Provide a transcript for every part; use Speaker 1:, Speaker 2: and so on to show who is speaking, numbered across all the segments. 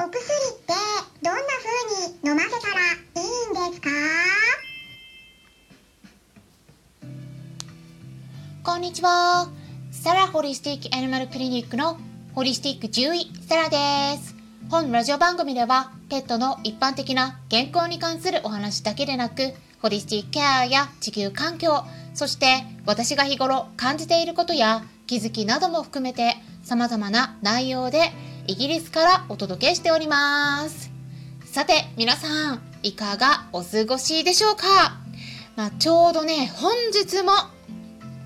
Speaker 1: お薬ってどんな風に飲ませたらいいんですか？
Speaker 2: こんにちは。サラホリスティックアニマルクリニックのホリスティック獣医サラです。本ラジオ番組ではペットの一般的な健康に関するお話だけでなく、ホリスティックケアや地球環境、そして私が日頃感じていることや気づきなども含めて様々な内容でイギリスからお届けしております。さて皆さん、いかがお過ごしでしょうか？まあ、ちょうどね、本日も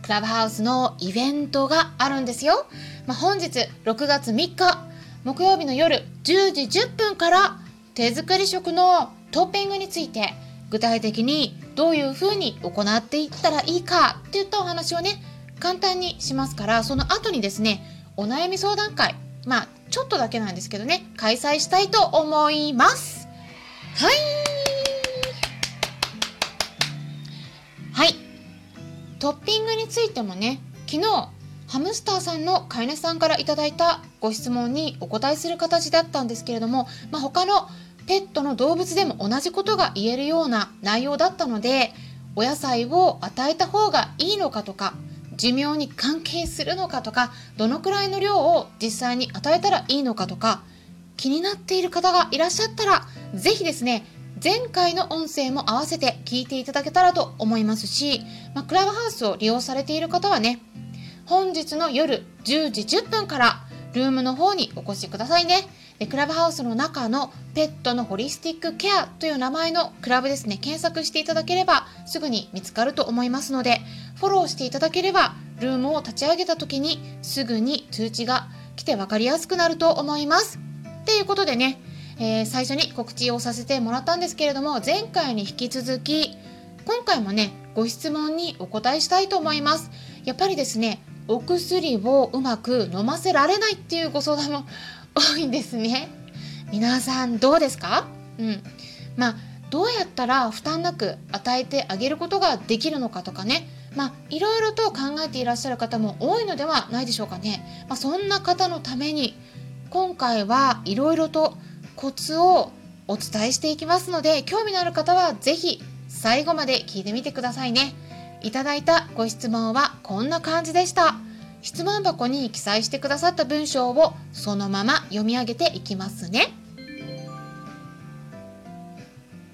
Speaker 2: クラブハウスのイベントがあるんですよ。まあ、本日6月3日木曜日の夜10時10分から手作り食のトッピングについて具体的にどういう風に行っていったらいいかっていったお話をね簡単にしますからその後にですねお悩み相談会まあちょっとだけなんですけどね。開催したいと思います。はい。はい。トッピングについてもね昨日ハムスターさんの飼い主さんからいただいたご質問にお答えする形だったんですけれども、まあ、他のペットの動物でも同じことが言えるような内容だったのでお野菜を与えた方がいいのかとか寿命に関係するのかとかどのくらいの量を実際に与えたらいいのかとか気になっている方がいらっしゃったら是非ですね前回の音声も合わせて聞いていただけたらと思いますし、まあ、クラブハウスを利用されている方はね本日の夜10時10分からルームの方にお越しくださいね。でクラブハウスの中のペットのホリスティックケアという名前のクラブですね、検索していただければすぐに見つかると思いますので、フォローしていただければルームを立ち上げた時にすぐに通知が来て分かりやすくなると思います。っていうことでね、えー、最初に告知をさせてもらったんですけれども、前回に引き続き、今回もね、ご質問にお答えしたいと思います。やっぱりですね、お薬をうまく飲ませられないっていうご相談も多いんですね。皆さんどうですか？うん。まあ、どうやったら負担なく与えてあげることができるのかとかね。まあ、いろいろと考えていらっしゃる方も多いのではないでしょうかね。まあ、そんな方のために、今回はいろいろとコツをお伝えしていきますので、興味のある方はぜひ最後まで聞いてみてくださいね。いただいたご質問はこんな感じでした。質問箱に記載してくださった文章をそのまま読み上げていきますね。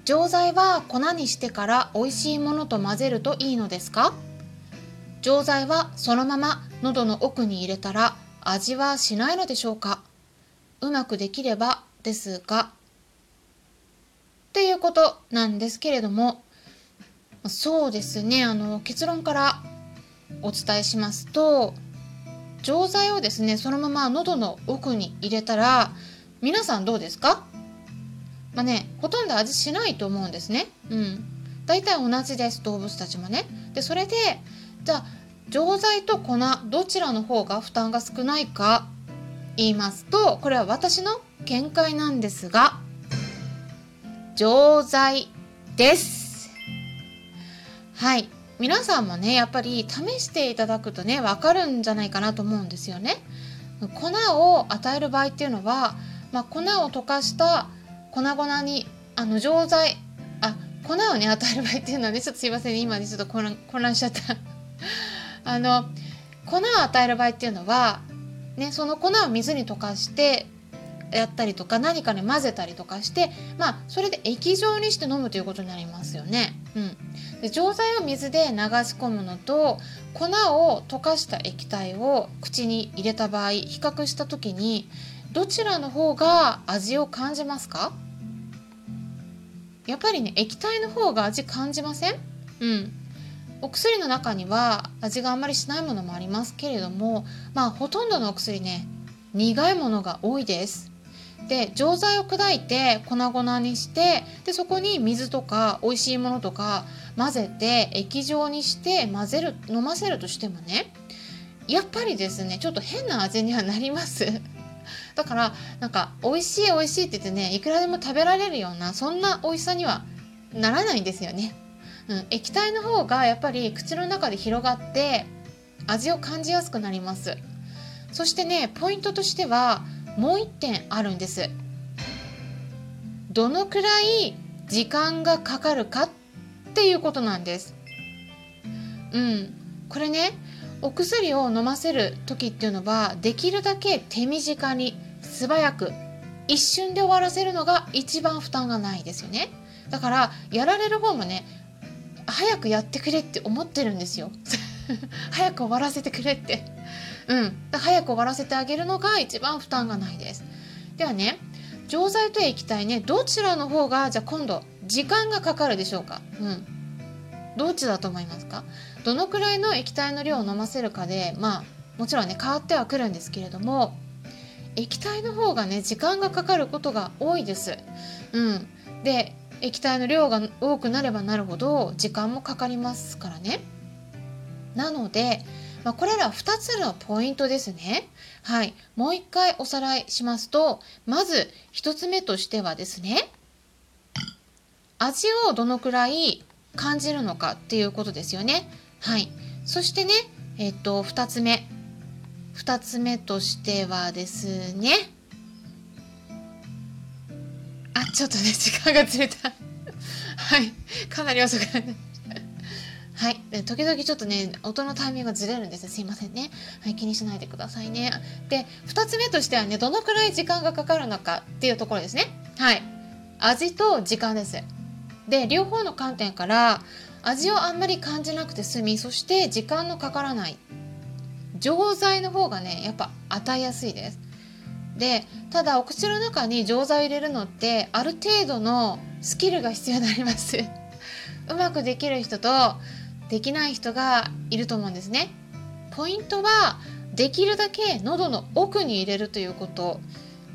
Speaker 2: 錠剤は粉にしてから美味しいものと混ぜるといいのですか？錠剤はそのまま喉の奥に入れたら味はしないのでしょうか？うまくできればですが。っていうことなんですけれどもそうですねあの結論からお伝えしますと錠剤をですねそのまま喉の奥に入れたら皆さんどうですか？まあねほとんど味しないと思うんですね。うん。大体同じです動物たちもね。でそれでじゃあ錠剤と粉どちらの方が負担が少ないか言いますとこれは私の見解なんですが錠剤です。はい。皆さんもねやっぱり試していただくとね分かるんじゃないかなと思うんですよね。粉を与える場合っていうのは、まあ、粉を溶かした粉々にあの錠剤あ粉をね与える場合っていうのはねちょっとすいません、ね、今ねちょっと混乱混乱しちゃった。あの粉を与える場合っていうのはねその粉を水に溶かしてやったりとか何かに混ぜたりとかしてまあそれで液状にして飲むということになりますよね。うん、で錠剤を水で流し込むのと粉を溶かした液体を口に入れた場合比較した時にどちらの方が味を感じますか？やっぱりね液体の方が味感じません？うん。お薬の中には味があんまりしないものもありますけれどもまあほとんどのお薬ね苦いものが多いです。で錠剤を砕いて粉々にしてでそこに水とか美味しいものとか混ぜて液状にして混ぜる飲ませるとしてもねやっぱりですねちょっと変な味にはなります。だからなんか美味しい美味しいって言ってねいくらでも食べられるようなそんな美味しさにはならないんですよね、うん、液体の方がやっぱり口の中で広がって味を感じやすくなります。そしてねポイントとしてはもう1点あるんです。どのくらい時間がかかるかっていうことなんです。うん、これねお薬を飲ませる時っていうのはできるだけ手短に素早く一瞬で終わらせるのが一番負担がないですよね。だからやられる方もね早くやってくれって思ってるんですよ。早く終わらせてくれって。うん。早く終わらせてあげるのが一番負担がないです。ではね錠剤と液体ねどちらの方がじゃあ今度時間がかかるでしょうか。うん。どっちだと思いますか？どのくらいの液体の量を飲ませるかでまあもちろんね変わってはくるんですけれども液体の方がね時間がかかることが多いです。うん、で液体の量が多くなればなるほど時間もかかりますからね。なので、まあ、これら2つのポイントですね。はい、もう一回おさらいしますとまず1つ目としてはですね味をどのくらい感じるのかっていうことですよね。はい、そしてね、えっと2つ目2つ目としてはですねあちょっとね時間がずれた。はい。かなり遅くなってはい。で時々ちょっとね音のタイミングがずれるんです。すいませんね。はい気にしないでくださいね。で2つ目としてはねどのくらい時間がかかるのかっていうところですね。はい。味と時間です。で両方の観点から味をあんまり感じなくて済みそして時間のかからない。錠剤の方がねやっぱ与えやすいです。でただお口の中に錠剤を入れるのってある程度のスキルが必要になります うまくできる人とできない人がいると思うんですねポイントはできるだけ喉の奥に入れるということ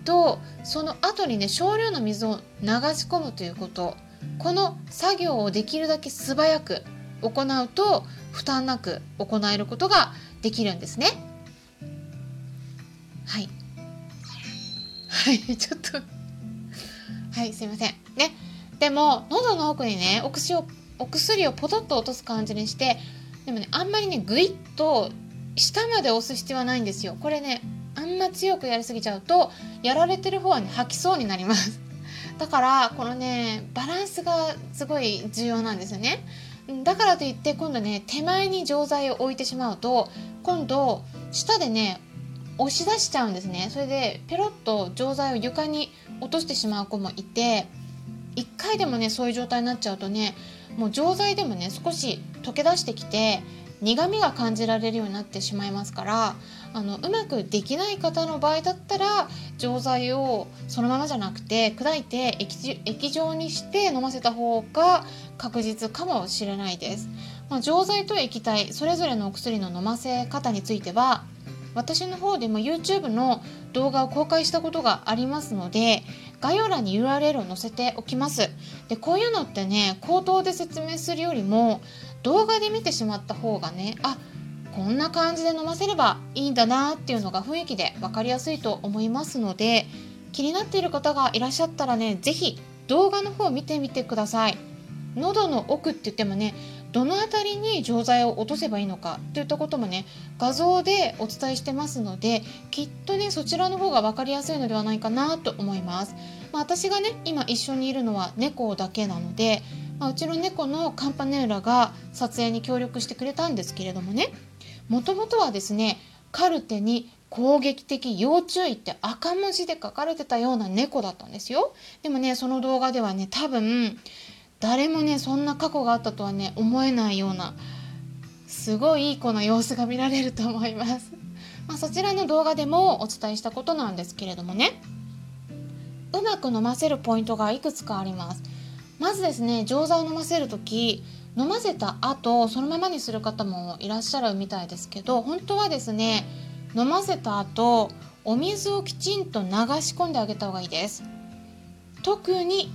Speaker 2: とその後にね少量の水を流し込むということこの作業をできるだけ素早く行うと負担なく行えることができるんですね。はい。はい、ちょっとはい、すいません。ね。でも、喉の奥にね、お薬を、お薬をポトッと落とす感じにして、でもね、あんまりね、ぐいっと下まで押す必要はないんですよ。これね、あんま強くやりすぎちゃうと、やられてる方はね、吐きそうになります。だから、このね、バランスがすごい重要なんですよね。だからといって今度ね手前に錠剤を置いてしまうと今度下でね押し出しちゃうんですねそれでペロッと錠剤を床に落としてしまう子もいて1回でもねそういう状態になっちゃうとねもう錠剤でもね少し溶け出してきて苦みが感じられるようになってしまいますからあのうまくできない方の場合だったら錠剤をそのままじゃなくて砕いて液液状にして飲ませた方が確実かもしれないです。まあ、錠剤と液体それぞれのお薬の飲ませ方については私の方でも YouTube の動画を公開したことがありますので概要欄に URL を載せておきます。でこういうのってね口頭で説明するよりも動画で見てしまった方がねあこんな感じで飲ませればいいんだなっていうのが雰囲気で分かりやすいと思いますので気になっている方がいらっしゃったらね是非動画の方を見てみてください。喉の奥って言ってもねどの辺りに錠剤を落とせばいいのかといったこともね画像でお伝えしてますのできっとねそちらの方が分かりやすいのではないかなと思います、まあ、私がね今一緒にいるのは猫だけなので、まあ、うちの猫のカンパネーラが撮影に協力してくれたんですけれどもねもともとはですねカルテに攻撃的要注意って赤文字で書かれてたような猫だったんですよ。でもねその動画ではね多分誰もねそんな過去があったとはね思えないようなすごいいい子の様子が見られると思います、まあ、そちらの動画でもお伝えしたことなんですけれどもね。うまく飲ませるポイントがいくつかあります。まずですね錠剤を飲ませる時飲ませた後そのままにする方もいらっしゃるみたいですけど本当はですね飲ませた後お水をきちんと流し込んであげた方がいいです。特に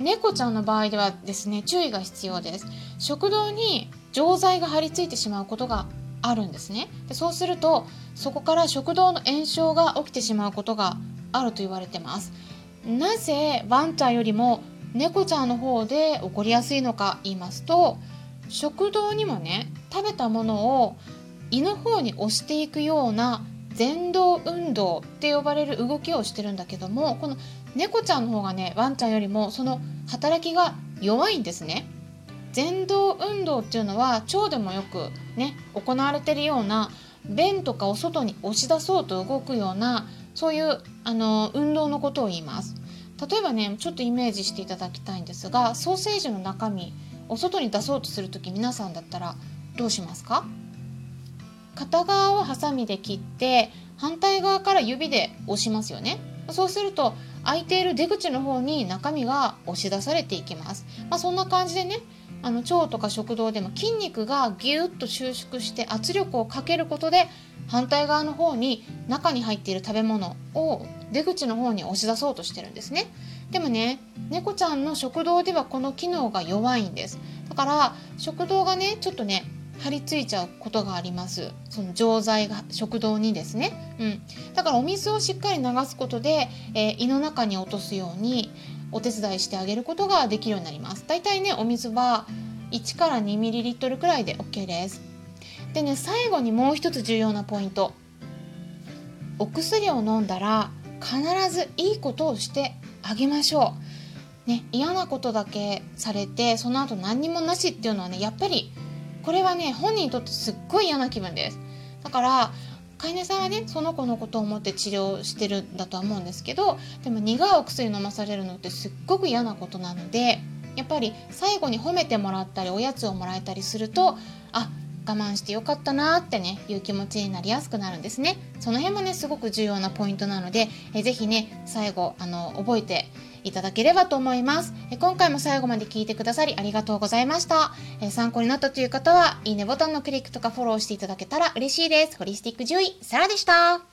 Speaker 2: 猫ちゃんの場合ではですね注意が必要です。食道に錠剤が張り付いてしまうことがあるんですね。でそうするとそこから食道の炎症が起きてしまうことがあると言われてます。なぜワンちゃんよりも猫ちゃんの方で起こりやすいのか言いますと食道にもね食べたものを胃の方に押していくような前動運動って呼ばれる動きをしてるんだけどもこの猫ちゃんの方がねワンちゃんよりもその働きが弱いんですね。前動運動っていうのは腸でもよくね行われてるような便とかを外に押し出そうと動くようなそういうあの運動のことを言います例えばねちょっとイメージしていただきたいんですがソーセージの中身お外に出そうとする時皆さんだったらどうしますか？片側をハサミで切って反対側から指で押しますよね。そうすると空いている出口の方に中身が押し出されていきます、まあ、そんな感じでねあの腸とか食道でも筋肉がぎゅっと収縮して圧力をかけることで反対側の方に中に入っている食べ物を出口の方に押し出そうとしてるんですね。でもね猫ちゃんの食道ではこの機能が弱いんです。だから食道がねちょっとね張り付いちゃうことがあります。その錠剤が食道にですね、うん、だからお水をしっかり流すことで、えー、胃の中に落とすようにお手伝いしてあげることができるようになります。だいたいねお水は1から 2ml くらいで OK です。でね最後にもう一つ重要なポイント。お薬を飲んだら必ずいいことをしてあげましょう。ね嫌なことだけされてその後何にもなしっていうのはねやっぱりこれはね本人にとってすっごい嫌な気分です。だから飼い主さんはねその子のことを思って治療してるんだとは思うんですけどでも苦いお薬飲まされるのってすっごく嫌なことなのでやっぱり最後に褒めてもらったりおやつをもらえたりするとあ我慢してよかったなってねいう気持ちになりやすくなるんですね。その辺もねすごく重要なポイントなのでえぜひね最後あの覚えていただければと思います。今回も最後まで聞いてくださりありがとうございました。参考になったという方はいいねボタンのクリックとかフォローしていただけたら嬉しいです。ホリスティック獣医サラでした。